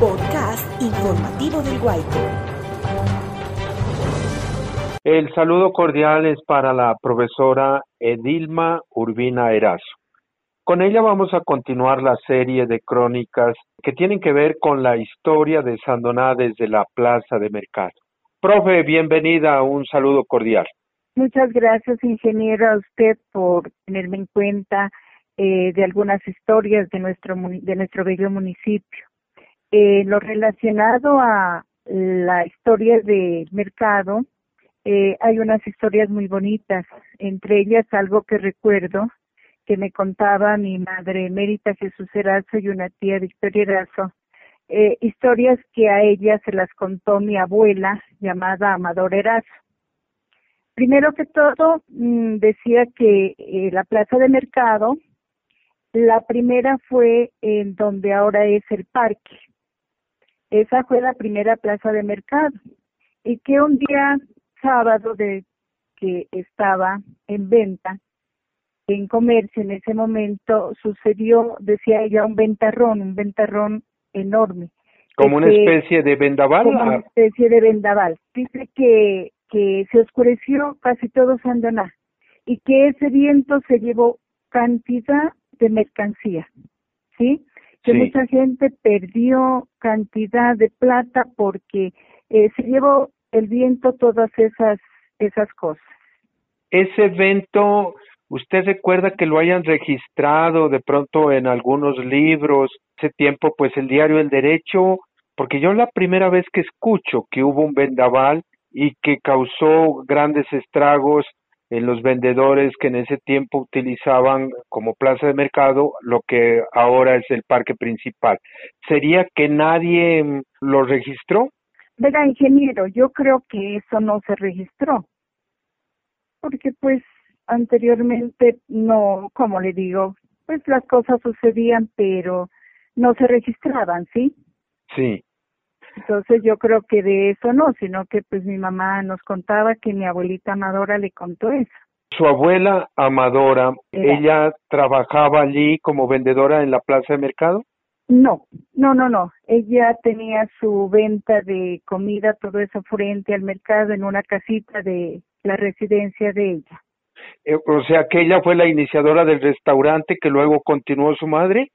Podcast informativo del Guayco. El saludo cordial es para la profesora Edilma Urbina Erazo. Con ella vamos a continuar la serie de crónicas que tienen que ver con la historia de Sandoná desde la plaza de mercado. Profe, bienvenida, un saludo cordial. Muchas gracias, ingeniero, a usted por tenerme en cuenta eh, de algunas historias de nuestro de nuestro bello municipio. Eh, lo relacionado a la historia de mercado, eh, hay unas historias muy bonitas, entre ellas algo que recuerdo que me contaba mi madre Mérita Jesús Erazo y una tía Victoria Erazo, eh, historias que a ella se las contó mi abuela llamada Amador Erazo. Primero que todo, mm, decía que eh, la plaza de mercado, la primera fue en donde ahora es el parque. Esa fue la primera plaza de mercado. Y que un día sábado de que estaba en venta, en comercio en ese momento sucedió, decía ella, un ventarrón, un ventarrón enorme. Como una especie de vendaval. Como una especie de vendaval. Dice que, que se oscureció casi todo Sandoná y que ese viento se llevó cantidad de mercancía, ¿sí? Que mucha gente perdió cantidad de plata porque eh, se llevó el viento todas esas esas cosas. Ese evento ¿Usted recuerda que lo hayan registrado de pronto en algunos libros? Ese tiempo, pues el diario El Derecho, porque yo la primera vez que escucho que hubo un vendaval y que causó grandes estragos en los vendedores que en ese tiempo utilizaban como plaza de mercado lo que ahora es el parque principal. ¿Sería que nadie mm, lo registró? Verá, ingeniero, yo creo que eso no se registró. Porque pues anteriormente no, como le digo, pues las cosas sucedían, pero no se registraban, ¿sí? Sí. Entonces yo creo que de eso no, sino que pues mi mamá nos contaba que mi abuelita Amadora le contó eso. Su abuela Amadora, ¿ella trabajaba allí como vendedora en la plaza de mercado? No, no, no, no. Ella tenía su venta de comida, todo eso frente al mercado en una casita de la residencia de ella. Eh, o sea que ella fue la iniciadora del restaurante que luego continuó su madre.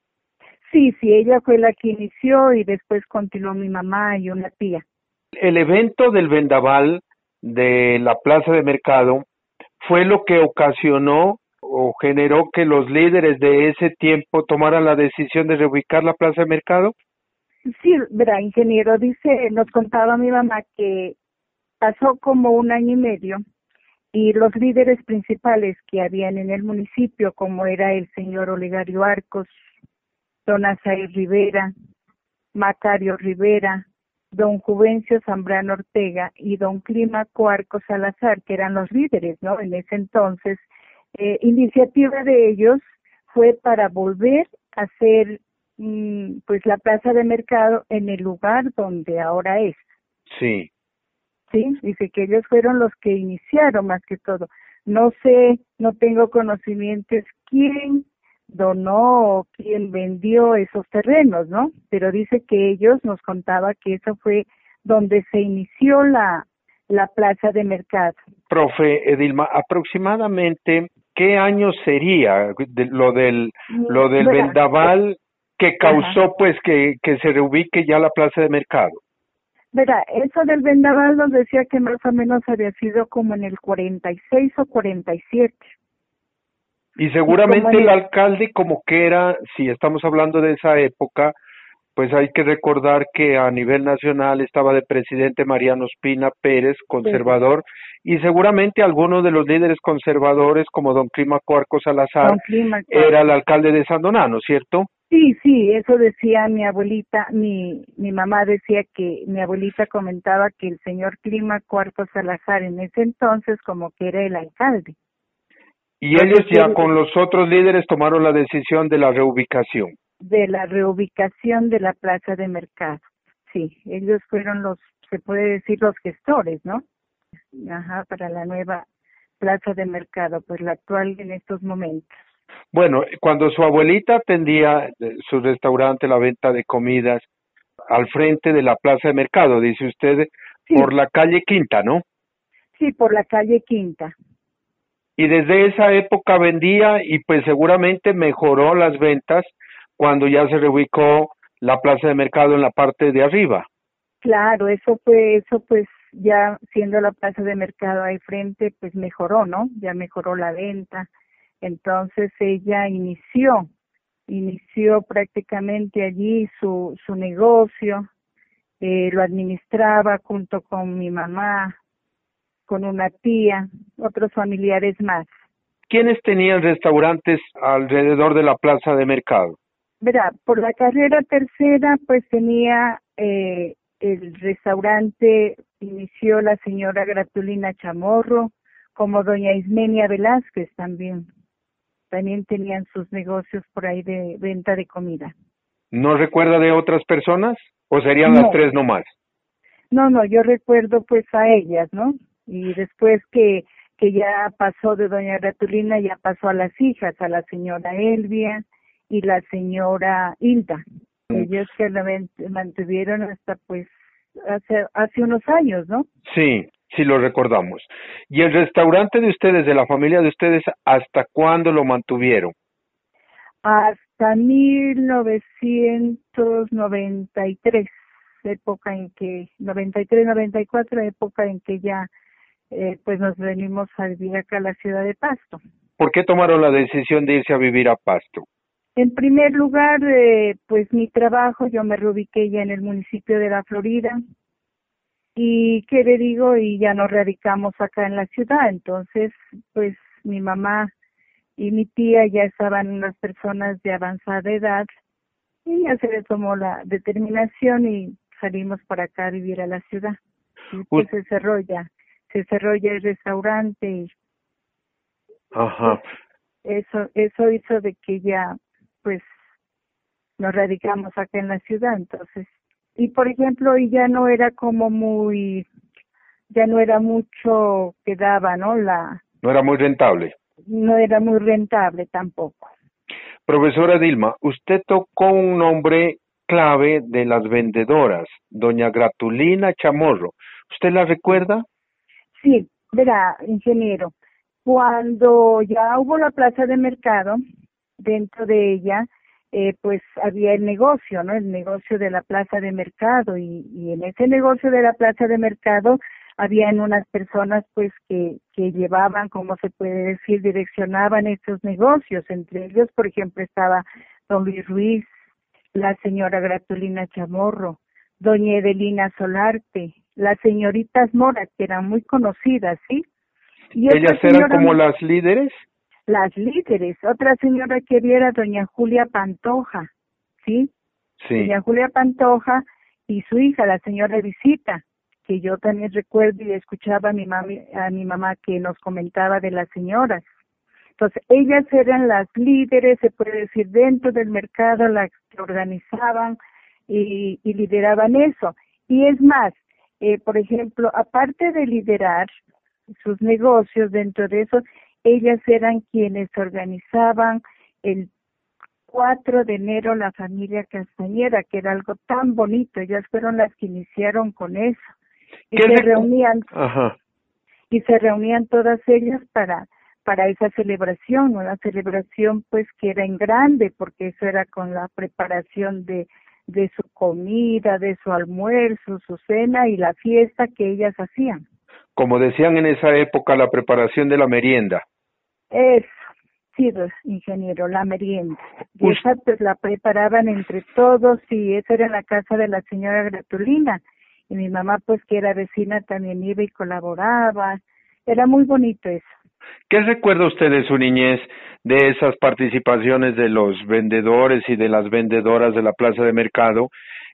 Sí, sí, ella fue la que inició y después continuó mi mamá y una tía. El evento del vendaval de la plaza de mercado fue lo que ocasionó o generó que los líderes de ese tiempo tomaran la decisión de reubicar la plaza de mercado? Sí, verá, ingeniero, dice, nos contaba mi mamá que pasó como un año y medio y los líderes principales que habían en el municipio, como era el señor Olegario Arcos, don Azair Rivera, Macario Rivera, don Juvencio Zambrano Ortega y don Clímaco Arcos Salazar, que eran los líderes, ¿no? En ese entonces, eh, iniciativa de ellos fue para volver a hacer mm, pues la plaza de mercado en el lugar donde ahora es. Sí. ¿sí? Dice que ellos fueron los que iniciaron más que todo. No sé, no tengo conocimientos quién donó o quién vendió esos terrenos, ¿no? Pero dice que ellos nos contaba que eso fue donde se inició la, la plaza de mercado. Profe Edilma, aproximadamente, ¿qué año sería lo del, lo del vendaval que causó pues que, que se reubique ya la plaza de mercado? Verá, eso del vendaval nos decía que más o menos había sido como en el 46 o 47. Y seguramente el alcalde como que era, si estamos hablando de esa época, pues hay que recordar que a nivel nacional estaba de presidente Mariano Espina Pérez, conservador, y seguramente algunos de los líderes conservadores como don Clima Cuarco Salazar era el alcalde de Sandonano, ¿cierto? Sí, sí, eso decía mi abuelita, mi, mi mamá decía que mi abuelita comentaba que el señor Clima Cuarto Salazar en ese entonces como que era el alcalde. Y ellos ya con los otros líderes tomaron la decisión de la reubicación. De la reubicación de la plaza de mercado. Sí, ellos fueron los, se puede decir, los gestores, ¿no? Ajá, para la nueva plaza de mercado, pues la actual en estos momentos. Bueno, cuando su abuelita atendía eh, su restaurante, la venta de comidas, al frente de la plaza de mercado, dice usted, por la calle Quinta, ¿no? Sí, por la calle Quinta. Y desde esa época vendía y pues seguramente mejoró las ventas cuando ya se reubicó la plaza de mercado en la parte de arriba. Claro, eso fue, eso pues ya siendo la plaza de mercado ahí frente, pues mejoró, ¿no? Ya mejoró la venta. Entonces ella inició, inició prácticamente allí su, su negocio, eh, lo administraba junto con mi mamá, con una tía, otros familiares más. ¿Quiénes tenían restaurantes alrededor de la plaza de mercado? Verá, por la carrera tercera, pues tenía eh, el restaurante, inició la señora Gratulina Chamorro, como doña Ismenia Velázquez también. También tenían sus negocios por ahí de venta de comida. ¿No recuerda de otras personas? ¿O serían las tres nomás? No, no, yo recuerdo pues a ellas, ¿no? Y después que, que ya pasó de doña Gratulina, ya pasó a las hijas, a la señora Elvia y la señora Hilda. Mm. Ellos que la mantuvieron hasta pues hace, hace unos años, ¿no? Sí, sí lo recordamos. ¿Y el restaurante de ustedes, de la familia de ustedes, hasta cuándo lo mantuvieron? Hasta 1993, época en que, 93, 94, época en que ya eh, pues nos venimos a vivir acá a la ciudad de Pasto. ¿Por qué tomaron la decisión de irse a vivir a Pasto? En primer lugar, eh, pues mi trabajo, yo me reubiqué ya en el municipio de La Florida y qué le digo, y ya nos radicamos acá en la ciudad, entonces pues mi mamá y mi tía ya estaban unas personas de avanzada edad y ya se le tomó la determinación y salimos para acá a vivir a la ciudad. Y pues se cerró ya se cerró ya el restaurante y Ajá. eso eso hizo de que ya pues nos radicamos acá en la ciudad entonces y por ejemplo y ya no era como muy ya no era mucho que daba no la no era muy rentable. no era muy rentable tampoco. Profesora Dilma usted tocó un nombre clave de las vendedoras doña Gratulina Chamorro. Usted la recuerda Sí, verá, ingeniero, cuando ya hubo la plaza de mercado, dentro de ella, eh, pues había el negocio, ¿no? El negocio de la plaza de mercado y, y en ese negocio de la plaza de mercado habían unas personas pues que, que llevaban, como se puede decir, direccionaban estos negocios. Entre ellos, por ejemplo, estaba don Luis Ruiz, la señora Gratulina Chamorro, doña Edelina Solarte, las señoritas Mora, que eran muy conocidas, ¿sí? Y ¿Ellas eran como las líderes? Las líderes. Otra señora que era doña Julia Pantoja, ¿sí? Sí. Doña Julia Pantoja y su hija, la señora Visita, que yo también recuerdo y escuchaba a mi, mami, a mi mamá que nos comentaba de las señoras. Entonces, ellas eran las líderes, se puede decir, dentro del mercado, las que organizaban y, y lideraban eso. Y es más, eh, por ejemplo, aparte de liderar sus negocios dentro de eso, ellas eran quienes organizaban el 4 de enero la familia Castañeda, que era algo tan bonito, ellas fueron las que iniciaron con eso. Y se reunían y se reunían todas ellas para para esa celebración, una celebración pues que era en grande, porque eso era con la preparación de de su comida, de su almuerzo, su cena y la fiesta que ellas hacían. Como decían en esa época, la preparación de la merienda. Eso, sí, pues, ingeniero, la merienda. Y esa pues la preparaban entre todos y esa era la casa de la señora Gratulina. Y mi mamá pues que era vecina también iba y colaboraba. Era muy bonito eso. ¿Qué recuerda usted de su niñez de esas participaciones de los vendedores y de las vendedoras de la plaza de mercado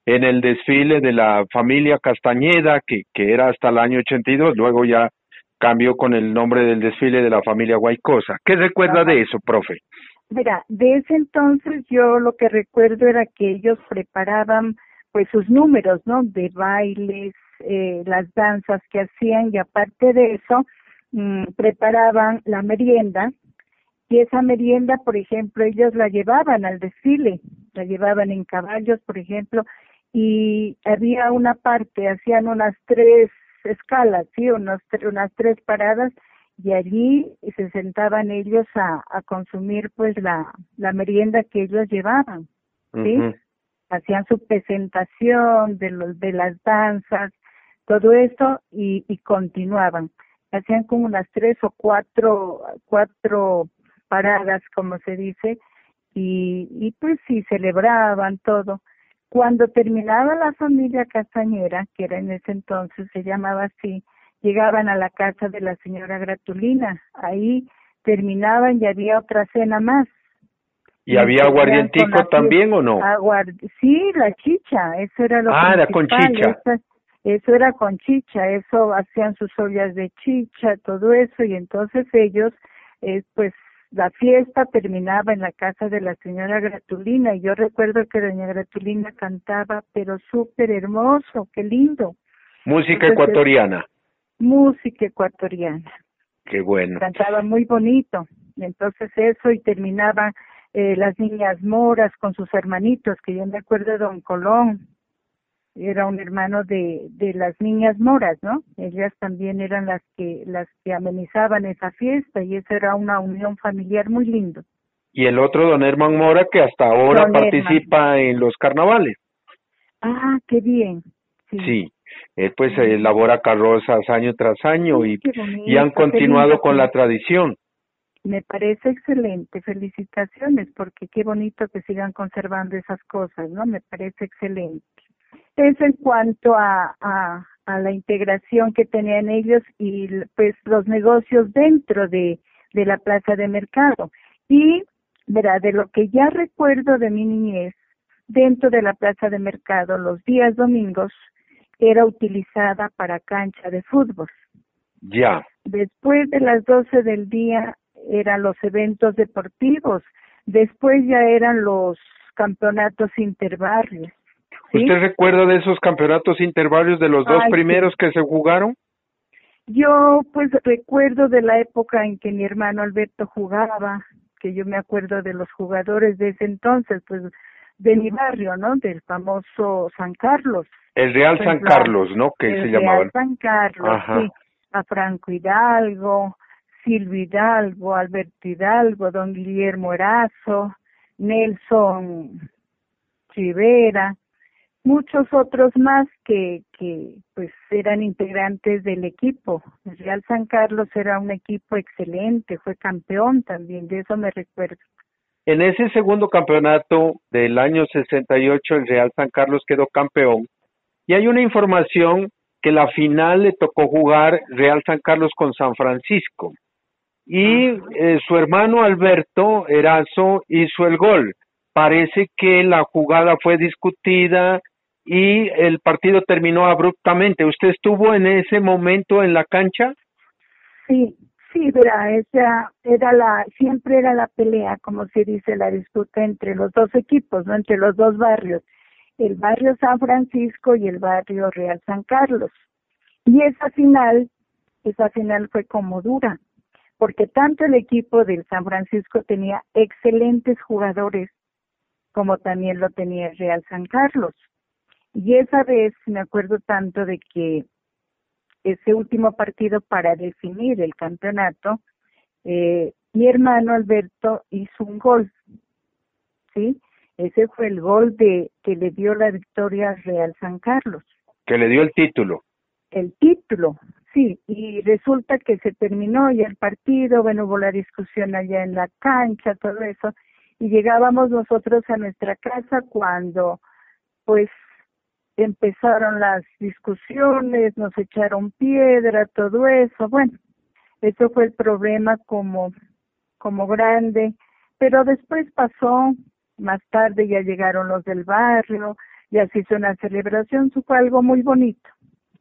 en el desfile de la familia Castañeda, que, que era hasta el año 82, luego ya cambió con el nombre del desfile de la familia Guaycosa. ¿Qué recuerda de eso, profe? Mira, de ese entonces yo lo que recuerdo era que ellos preparaban pues sus números, ¿no? De bailes, eh, las danzas que hacían y aparte de eso, mm, preparaban la merienda Y esa merienda, por ejemplo, ellos la llevaban al desfile, la llevaban en caballos, por ejemplo, y había una parte, hacían unas tres escalas, sí, unas, unas tres paradas, y allí se sentaban ellos a, a consumir pues la, la merienda que ellos llevaban, ¿sí? Hacían su presentación de los de las danzas, todo eso y, y continuaban. Hacían como unas tres o cuatro cuatro paradas, como se dice, y, y pues sí celebraban todo. Cuando terminaba la familia Castañera, que era en ese entonces, se llamaba así, llegaban a la casa de la señora Gratulina. Ahí terminaban y había otra cena más. ¿Y, había aguardientico también o no? sí, la chicha, eso era lo Ah, era con chicha. Eso era con chicha, eso hacían sus ollas de chicha, todo eso, y entonces ellos, eh, pues la fiesta terminaba en la casa de la señora Gratulina y yo recuerdo que doña Gratulina cantaba, pero súper hermoso, qué lindo. Música ecuatoriana. Música ecuatoriana. Qué bueno. Cantaba muy bonito. Y entonces eso y terminaba eh, las niñas moras con sus hermanitos, que yo me acuerdo de don Colón, era un hermano de, de las niñas moras, ¿no? Ellas también eran las que las que amenizaban esa fiesta y esa era una unión familiar muy lindo. Y el otro don Herman Mora que hasta ahora participa en los carnavales. Ah, qué bien. Sí. él pues elabora carrozas año tras año y, y han continuado con la tradición. Me parece excelente, felicitaciones, porque qué bonito que sigan conservando esas cosas, ¿no? Me parece excelente. Eso en cuanto a, a, a la integración que tenían ellos y pues los negocios dentro de, de la plaza de mercado. Y, verá, de lo que ya recuerdo de mi niñez, dentro de la plaza de mercado, los días domingos, era utilizada para cancha de fútbol. Ya. Después de las 12 del día eran los eventos deportivos, después ya eran los campeonatos interbarrios ¿Usted recuerda de esos campeonatos intervalios de los dos primeros que se jugaron? Yo pues recuerdo de la época en que mi hermano Alberto jugaba, que yo me acuerdo de los jugadores de ese entonces, pues de mi barrio, ¿no? Del famoso San Carlos. El Real San Carlos, ¿no? Que se llamaba. Real San Carlos, sí. A Franco Hidalgo, Silvio Hidalgo, Alberto Hidalgo, don Guillermo Erazo, Nelson Rivera, muchos otros más que, que pues eran integrantes del equipo. El Real San Carlos era un equipo excelente, fue campeón también, de eso me recuerdo. En ese segundo campeonato del año 68 el Real San Carlos quedó campeón y hay una información que la final le tocó jugar Real San Carlos con San Francisco y eh, su hermano Alberto Erazo hizo el gol. Parece que la jugada fue discutida, y el partido terminó abruptamente. ¿Usted estuvo en ese momento en la cancha? Sí, sí, verá, esa era la, siempre era la pelea, como se dice, la disputa entre los dos equipos, ¿no? Entre los dos barrios, el barrio San Francisco y el barrio Real San Carlos. Y esa final, esa final fue como dura, porque tanto el equipo del San Francisco tenía excelentes jugadores, como también lo tenía el Real San Carlos. Y esa vez me acuerdo tanto de que ese último partido para definir el campeonato, eh, mi hermano Alberto hizo un gol, ¿sí? Ese fue el gol de que le dio la victoria Real San Carlos. Que le dio el título. El título, sí, y resulta que se terminó ya el partido, bueno, hubo la discusión allá en la cancha, todo eso, y llegábamos nosotros a nuestra casa cuando, pues, empezaron las discusiones, nos echaron piedra, todo eso, bueno, eso fue el problema como, como grande, pero después pasó, más tarde ya llegaron los del barrio, ya se hizo una celebración, fue algo muy bonito.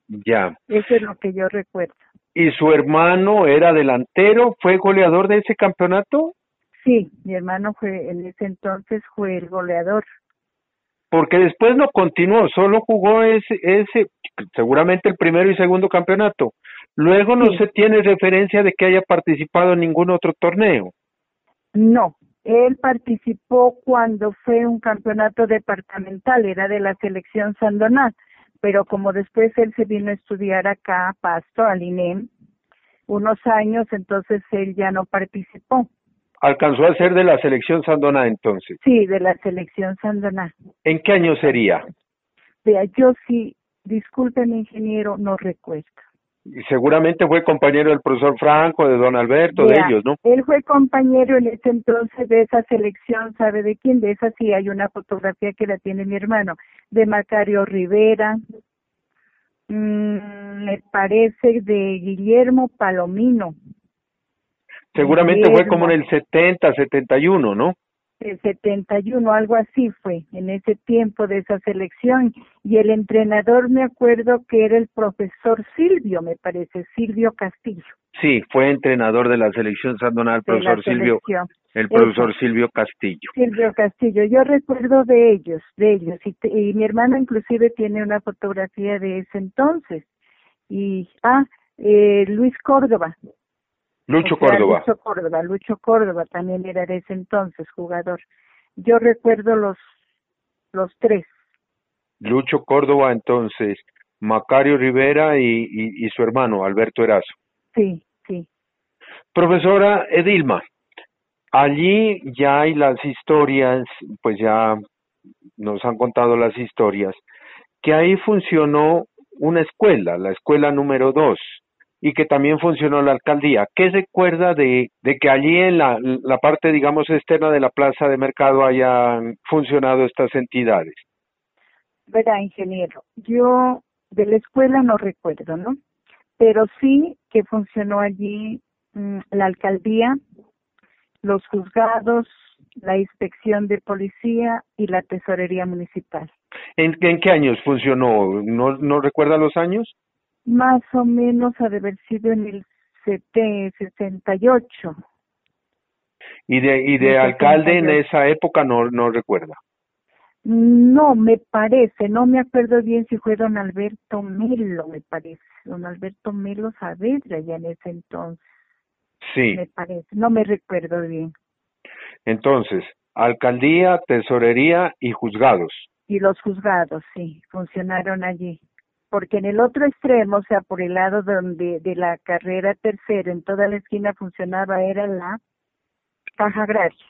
Ya. Eso es lo que yo recuerdo. ¿Y su hermano era delantero? ¿Fue goleador de ese campeonato? Sí, mi hermano fue, en ese entonces fue el goleador porque después no continuó, solo jugó ese, ese, seguramente el primero y segundo campeonato. Luego no se tiene referencia de que haya participado en ningún otro torneo. No, él participó cuando fue un campeonato departamental, era de la selección Sandoná, pero como después él se vino a estudiar acá a Pasto, al INEM, unos años, entonces él ya no participó. ¿Alcanzó a ser de la selección Sandoná entonces? Sí, de la selección Sandoná. ¿En qué año sería? Vea, yo sí, disculpen ingeniero, no recuerdo seguramente fue compañero del profesor Franco, de don Alberto, de ellos, ¿no? Él fue compañero en ese entonces de esa selección, ¿sabe de quién? De esa sí hay una fotografía que la tiene mi hermano, de Macario Rivera, mm, me parece de Guillermo Palomino. Seguramente fue como en el 70, 71, ¿no? el 71, algo así fue, en ese tiempo de esa selección. Y el entrenador me acuerdo que era el profesor Silvio, me parece, Silvio Castillo. Sí, fue entrenador de la selección sandonal, profesor Silvio, el profesor Silvio Castillo. Silvio Castillo, yo recuerdo de ellos, de ellos, y, y mi hermana inclusive tiene una fotografía de ese entonces. Y, ah, eh, Luis Córdoba, Lucho Córdoba. Lucho Córdoba, Lucho Córdoba también era de ese entonces jugador. Yo recuerdo los los tres. Lucho Córdoba entonces, Macario Rivera y, y, su hermano Alberto Erazo. Sí, sí. Profesora Edilma, allí ya hay las historias, pues ya nos han contado las historias, que ahí funcionó una escuela, la escuela número dos, y que también funcionó la alcaldía. ¿Qué recuerda de, de que allí en la, la parte, digamos, externa de la plaza de mercado hayan funcionado estas entidades? Verá, ingeniero, yo de la escuela no recuerdo, ¿no? Pero sí que funcionó allí mm, la alcaldía, los juzgados, la inspección de policía y la tesorería municipal. ¿En, en qué años funcionó? ¿No, ¿No recuerda los años? Más o menos ha de haber sido en el 68. ¿Y de, y de alcalde en esa época no, no recuerda? No, me parece, no me acuerdo bien si fue don Alberto Melo, me parece, don Alberto Melo Saavedra ya en ese entonces. Sí. Me parece, no me recuerdo bien. Entonces, alcaldía, tesorería y juzgados. Y los juzgados, sí, funcionaron allí porque en el otro extremo, o sea, por el lado donde de la carrera tercera, en toda la esquina funcionaba, era la caja agraria.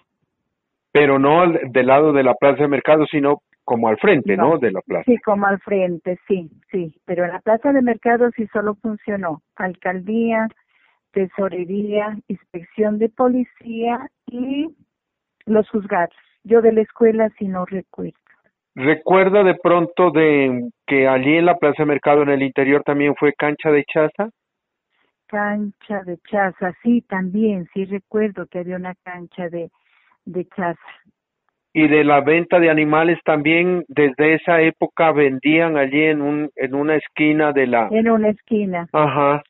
Pero no del lado de la plaza de mercado, sino como al frente, ¿no? De la plaza. Sí, como al frente, sí, sí. Pero en la plaza de mercado sí solo funcionó alcaldía, tesorería, inspección de policía y los juzgados. Yo de la escuela sí no recuerdo. ¿Recuerda de pronto de que allí en la Plaza de Mercado en el interior también fue cancha de chaza? Cancha de chaza, sí, también, sí recuerdo que había una cancha de, de chaza. Y de la venta de animales también desde esa época vendían allí en un en una esquina de la En una esquina. Ajá.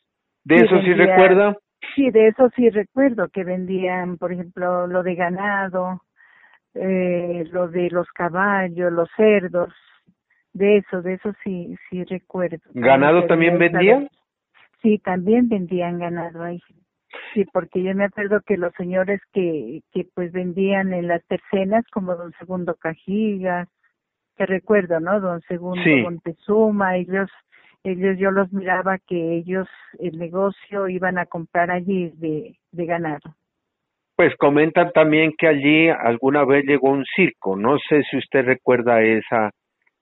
¿De eso sí recuerda? Sí, de eso sí recuerdo que vendían, por ejemplo, lo de ganado, eh, lo de los caballos, los cerdos, de eso, de eso sí, sí recuerdo. ¿Ganado también vendían? Sí, también vendían ganado ahí. Sí, porque yo me acuerdo que los señores que, que pues vendían en las tercenas, como don Segundo Cajigas, que recuerdo, ¿no? Don Segundo Montezuma, ellos, ellos yo los miraba que ellos el negocio iban a comprar allí de, de ganado. Pues comentan también que allí alguna vez llegó un circo. No sé si usted recuerda esa,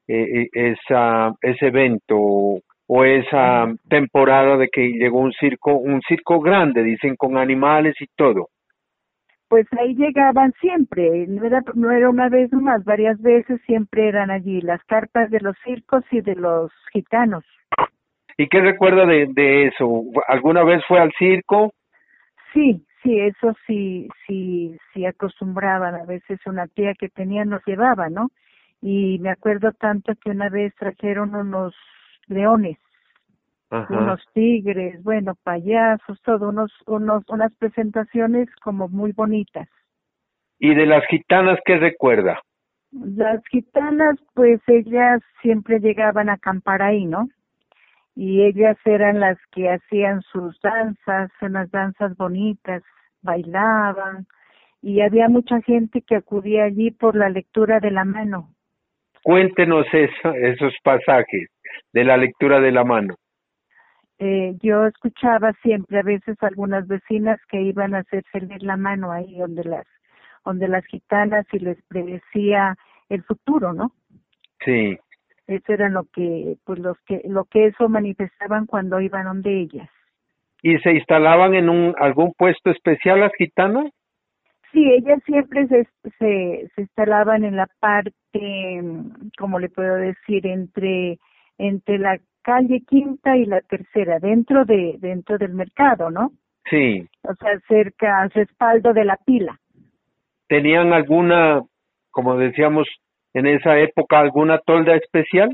eh, eh, esa, ese evento o esa temporada de que llegó un circo, un circo grande, dicen, con animales y todo. Pues ahí llegaban siempre, no era, no era una vez más, varias veces siempre eran allí las carpas de los circos y de los gitanos. ¿Y qué recuerda de, de eso? ¿Alguna vez fue al circo? Sí, Sí, eso sí, sí, sí acostumbraban. A veces una tía que tenía nos llevaba, ¿no? Y me acuerdo tanto que una vez trajeron unos leones, unos tigres, bueno, payasos, todo, unos, unos, unas presentaciones como muy bonitas. ¿Y de las gitanas qué recuerda? Las gitanas, pues ellas siempre llegaban a acampar ahí, ¿no? Y ellas eran las que hacían sus danzas, unas danzas bonitas, bailaban y había mucha gente que acudía allí por la lectura de la mano. Cuéntenos eso, esos pasajes de la lectura de la mano. Eh, yo escuchaba siempre a veces algunas vecinas que iban a hacerse leer la mano ahí donde las donde las gitanas y les predecía el futuro, ¿no? Sí. Eso era lo que pues los que lo que eso manifestaban cuando iban donde ellas. ¿Y se instalaban en un algún puesto especial las gitanas? Sí, ellas siempre se, se, se instalaban en la parte, como le puedo decir, entre entre la calle Quinta y la Tercera, dentro de dentro del mercado, ¿no? Sí. O sea, cerca, a su espaldo de la pila. ¿Tenían alguna, como decíamos en esa época, alguna tolda especial?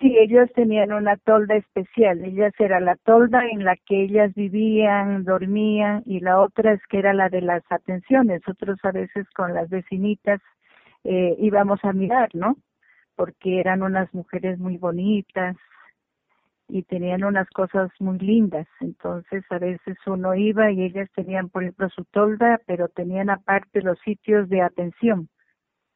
Sí, ellos tenían una tolda especial. Ellas era la tolda en la que ellas vivían, dormían y la otra es que era la de las atenciones. Nosotros a veces con las vecinitas eh, íbamos a mirar, ¿no? Porque eran unas mujeres muy bonitas y tenían unas cosas muy lindas. Entonces a veces uno iba y ellas tenían, por ejemplo, su tolda, pero tenían aparte los sitios de atención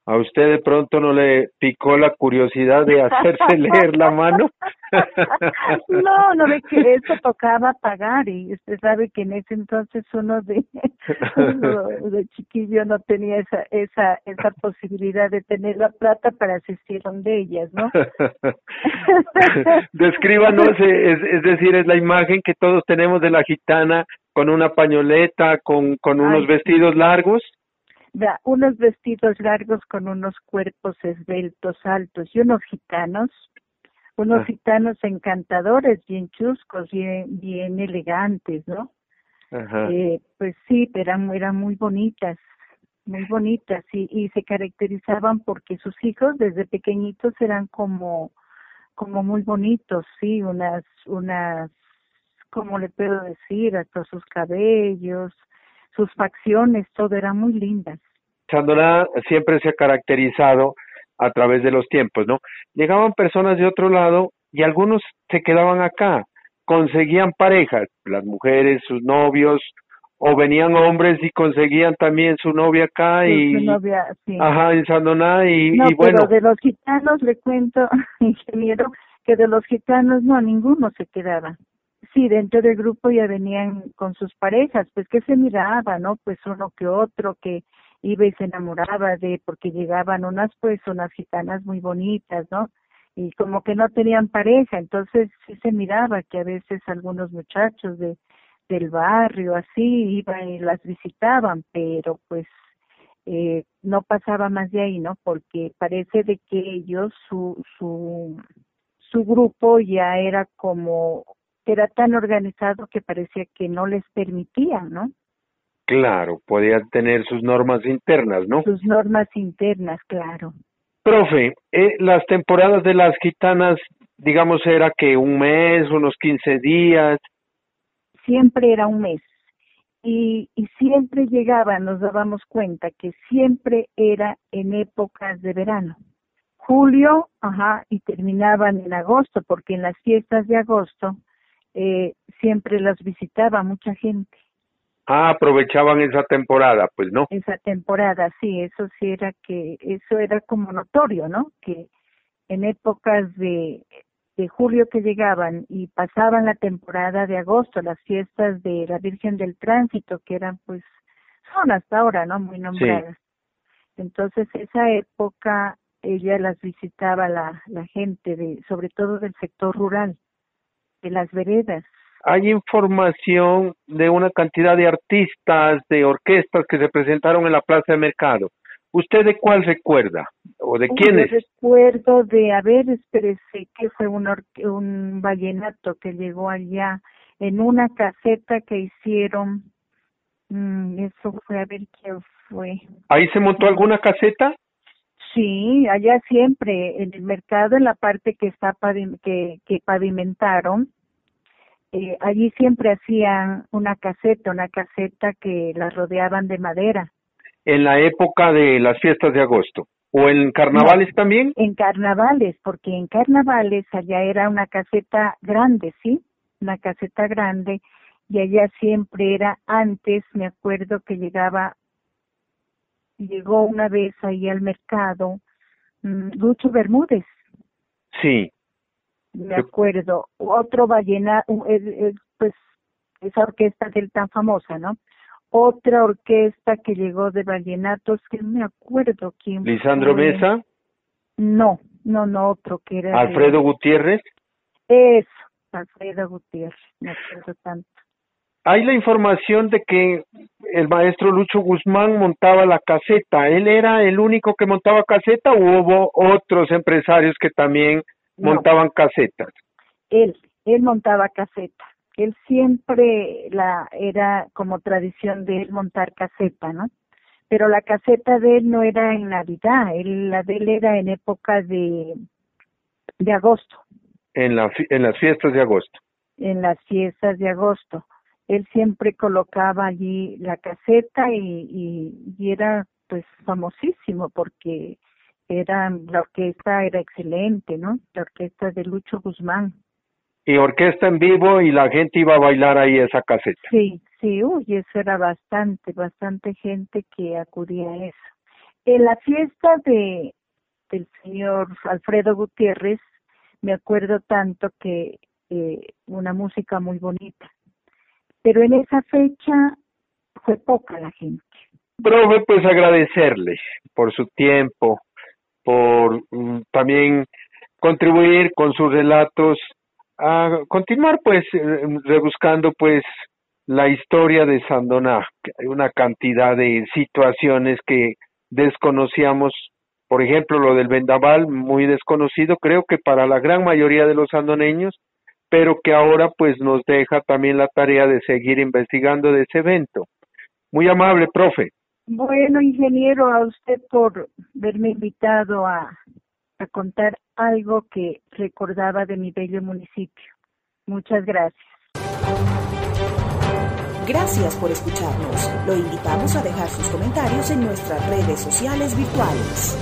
¿A usted de pronto no le picó la curiosidad de hacerse leer la mano? no, no ve que eso tocaba pagar y usted sabe que en ese entonces uno de de chiquillo no tenía esa esa esa posibilidad de tener la plata para asistir donde ellas, ¿no? Descríbanos, es, es decir, es la imagen que todos tenemos de la gitana con una pañoleta, con con unos vestidos largos unos vestidos largos con unos cuerpos esbeltos, altos y unos gitanos, unos ah. gitanos encantadores, bien chuscos, bien, bien elegantes, ¿no? Eh, pues sí, eran, eran muy bonitas, muy bonitas y, y se caracterizaban porque sus hijos desde pequeñitos eran como, como muy bonitos, sí, unas, unas, ¿cómo le puedo decir? Hasta sus cabellos, sus facciones, todo era muy lindas. Chandona siempre se ha caracterizado a través de los tiempos, ¿no? Llegaban personas de otro lado y algunos se quedaban acá, conseguían parejas, las mujeres, sus novios, o venían hombres y conseguían también su novia acá y su novia, sí. ajá en Sandoná y, no, y bueno pero de los gitanos le cuento ingeniero que de los gitanos no ninguno se quedaba sí dentro del grupo ya venían con sus parejas pues que se miraba no pues uno que otro que iba y se enamoraba de, porque llegaban unas pues unas gitanas muy bonitas, ¿no? Y como que no tenían pareja, entonces sí se miraba que a veces algunos muchachos de del barrio así iban y las visitaban, pero pues eh, no pasaba más de ahí, ¿no? Porque parece de que ellos, su, su, su grupo ya era como, era tan organizado que parecía que no les permitía, ¿no? Claro, podía tener sus normas internas, ¿no? Sus normas internas, claro. Profe, eh, las temporadas de las gitanas, digamos, era que un mes, unos 15 días. Siempre era un mes. Y, y siempre llegaban, nos dábamos cuenta que siempre era en épocas de verano. Julio, ajá, y terminaban en agosto, porque en las fiestas de agosto eh, siempre las visitaba mucha gente. Ah, aprovechaban esa temporada, pues no. Esa temporada, sí, eso sí era que, eso era como notorio, ¿no? Que en épocas de, de julio que llegaban y pasaban la temporada de agosto, las fiestas de la Virgen del Tránsito, que eran pues, son hasta ahora, ¿no? Muy nombradas. Entonces esa época ella las visitaba la, la gente de, sobre todo del sector rural, de las veredas, hay información de una cantidad de artistas, de orquestas que se presentaron en la Plaza de Mercado. ¿Usted de cuál recuerda? ¿O de quiénes? recuerdo de, a ver, espérese, que fue un, un vallenato que llegó allá en una caseta que hicieron. Mm, eso fue, a ver quién fue. ¿Ahí se montó alguna caseta? Sí, allá siempre, en el mercado, en la parte que está que, que pavimentaron, eh, allí siempre hacían una caseta, una caseta que la rodeaban de madera. En la época de las fiestas de agosto. ¿O en carnavales también? En carnavales, porque en carnavales allá era una caseta grande, ¿sí? Una caseta grande y allá siempre era antes, me acuerdo que llegaba llegó una vez ahí al mercado mm, Lucho Bermúdez. Sí. Me acuerdo. Otro ballena, pues esa orquesta del tan famosa, ¿no? Otra orquesta que llegó de vallenatos, que no me acuerdo quién. ¿Lisandro Mesa? No, no, no, otro que era. ¿Alfredo Gutiérrez? Eso, Alfredo Gutiérrez, me acuerdo tanto. Hay la información de que el maestro Lucho Guzmán montaba la caseta. ¿Él era el único que montaba caseta o hubo otros empresarios que también montaban casetas? Él, él montaba caseta. Él siempre la era como tradición de él montar caseta, ¿no? Pero la caseta de él no era en Navidad, él, la de él era en época de, de agosto. En, la, en las fiestas de agosto. En las fiestas de agosto él siempre colocaba allí la caseta y, y, era pues famosísimo porque era la orquesta era excelente, ¿no? La orquesta de Lucho Guzmán. Y orquesta en vivo y la gente iba a bailar ahí esa caseta. Sí, sí, uy, eso era bastante, bastante gente que acudía a eso. En la fiesta de del señor Alfredo Gutiérrez, me acuerdo tanto que eh, una música muy bonita pero en esa fecha fue poca la gente. Profe, pues agradecerle por su tiempo, por mm, también contribuir con sus relatos a continuar pues eh, rebuscando pues la historia de Sandoná. Una cantidad de situaciones que desconocíamos, por ejemplo, lo del vendaval, muy desconocido, creo que para la gran mayoría de los sandoneños, pero que ahora pues nos deja también la tarea de seguir investigando de ese evento. Muy amable, profe. Bueno, ingeniero, a usted por haberme invitado a, a contar algo que recordaba de mi bello municipio. Muchas gracias. Gracias por escucharnos. Lo invitamos a dejar sus comentarios en nuestras redes sociales virtuales.